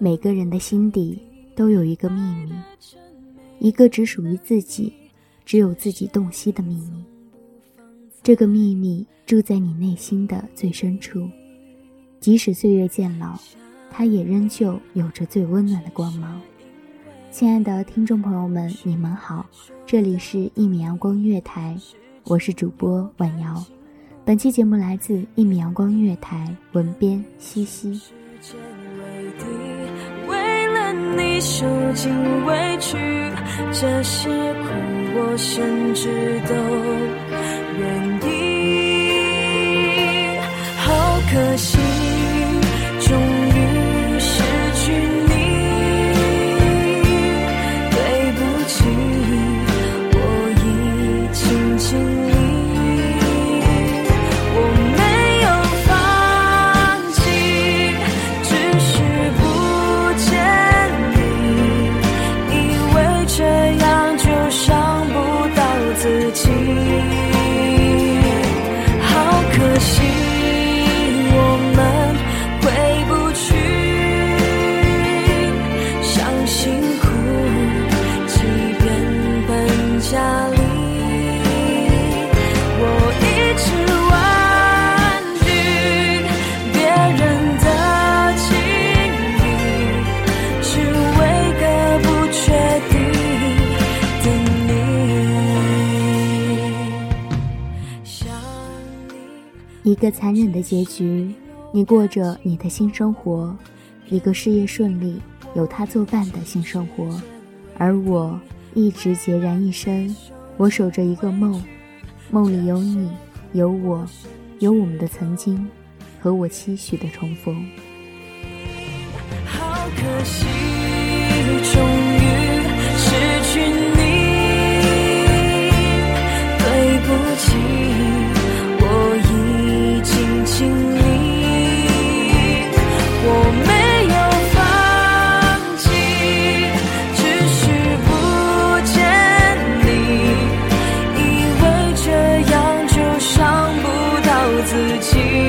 每个人的心底都有一个秘密，一个只属于自己、只有自己洞悉的秘密。这个秘密住在你内心的最深处，即使岁月渐老，它也仍旧有着最温暖的光芒。亲爱的听众朋友们，你们好，这里是一米阳光音乐台，我是主播婉瑶。本期节目来自一米阳光音乐台，文编西西。你受尽委屈，这些苦我甚至都愿意。好可惜，心一个残忍的结局，你过着你的新生活；一个事业顺利，有他作伴的新生活。而我一直孑然一身，我守着一个梦，梦里有你，有我，有我们的曾经，和我期许的重逢。好可惜，到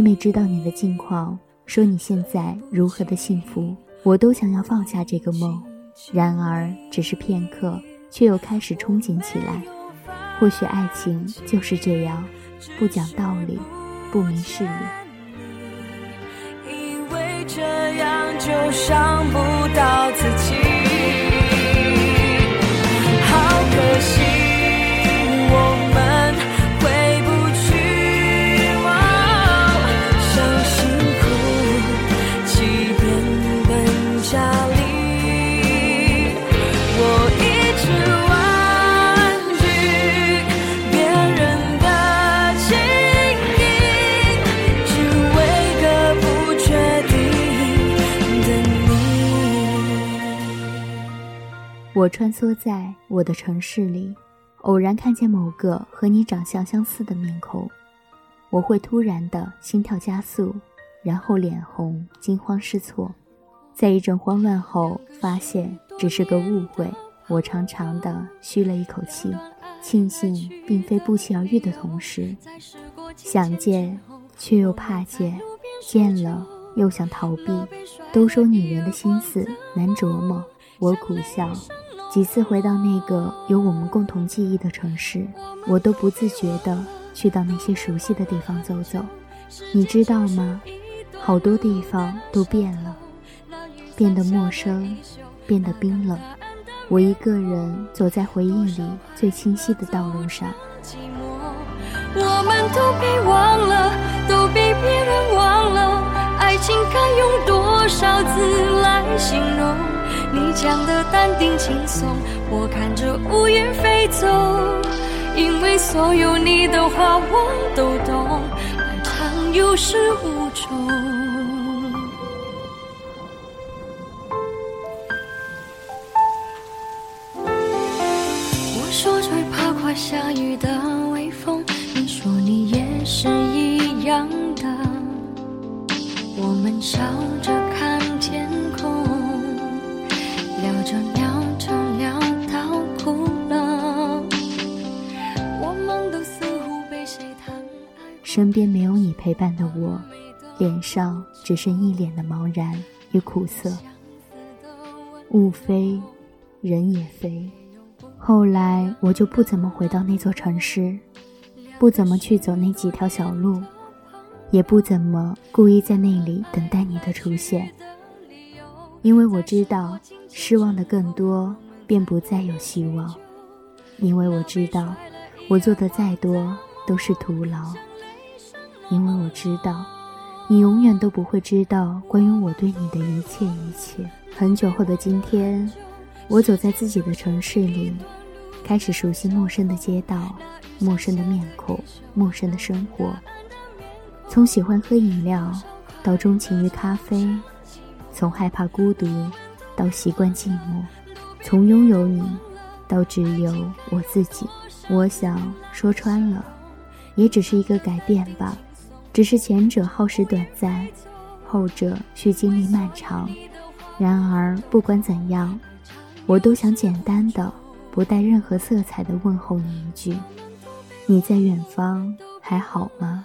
每每知道你的近况，说你现在如何的幸福，我都想要放下这个梦。然而，只是片刻，却又开始憧憬起来。或许爱情就是这样，不讲道理，不明事理。以为这样就伤不到自己，穿梭在我的城市里，偶然看见某个和你长相相似的面孔，我会突然的心跳加速，然后脸红，惊慌失措。在一阵慌乱后，发现只是个误会。我长长的吁了一口气，庆幸并非不期而遇的同时，想见却又怕见，见了又想逃避。都说女人的心思难琢磨，我苦笑。几次回到那个有我们共同记忆的城市，我都不自觉地去到那些熟悉的地方走走。你知道吗？好多地方都变了，变得陌生，变得冰冷。我一个人走在回忆里最清晰的道路上。我们都被忘了，都被别人忘了。爱情该用多少字来形容？你讲的淡定轻松，我看着乌云飞走。因为所有你的话我都懂，爱长有始无终。我说最怕快下雨的微风，你说你也是一样的。我们笑着看天，身边没有你陪伴的我，脸上只剩一脸的茫然与苦涩。物飞，人也飞。后来我就不怎么回到那座城市，不怎么去走那几条小路，也不怎么故意在那里等待你的出现，因为我知道失望的更多，便不再有希望。因为我知道，我做的再多都是徒劳。因为我知道，你永远都不会知道关于我对你的一切一切。很久后的今天，我走在自己的城市里，开始熟悉陌生的街道、陌生的面孔、陌生的生活。从喜欢喝饮料到钟情于咖啡，从害怕孤独到习惯寂寞，从拥有你到只有我自己。我想说穿了，也只是一个改变吧，只是前者耗时短暂，后者需经历漫长。然而不管怎样，我都想简单的、不带任何色彩的问候你一句：你在远方还好吗？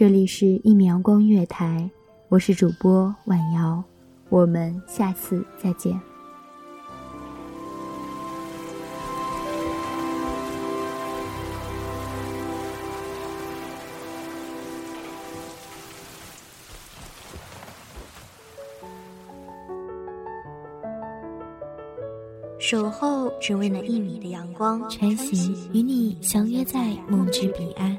这里是《一米阳光月台》，我是主播婉瑶，我们下次再见。守候只为那一米的阳光，穿行与你相约在梦之彼岸。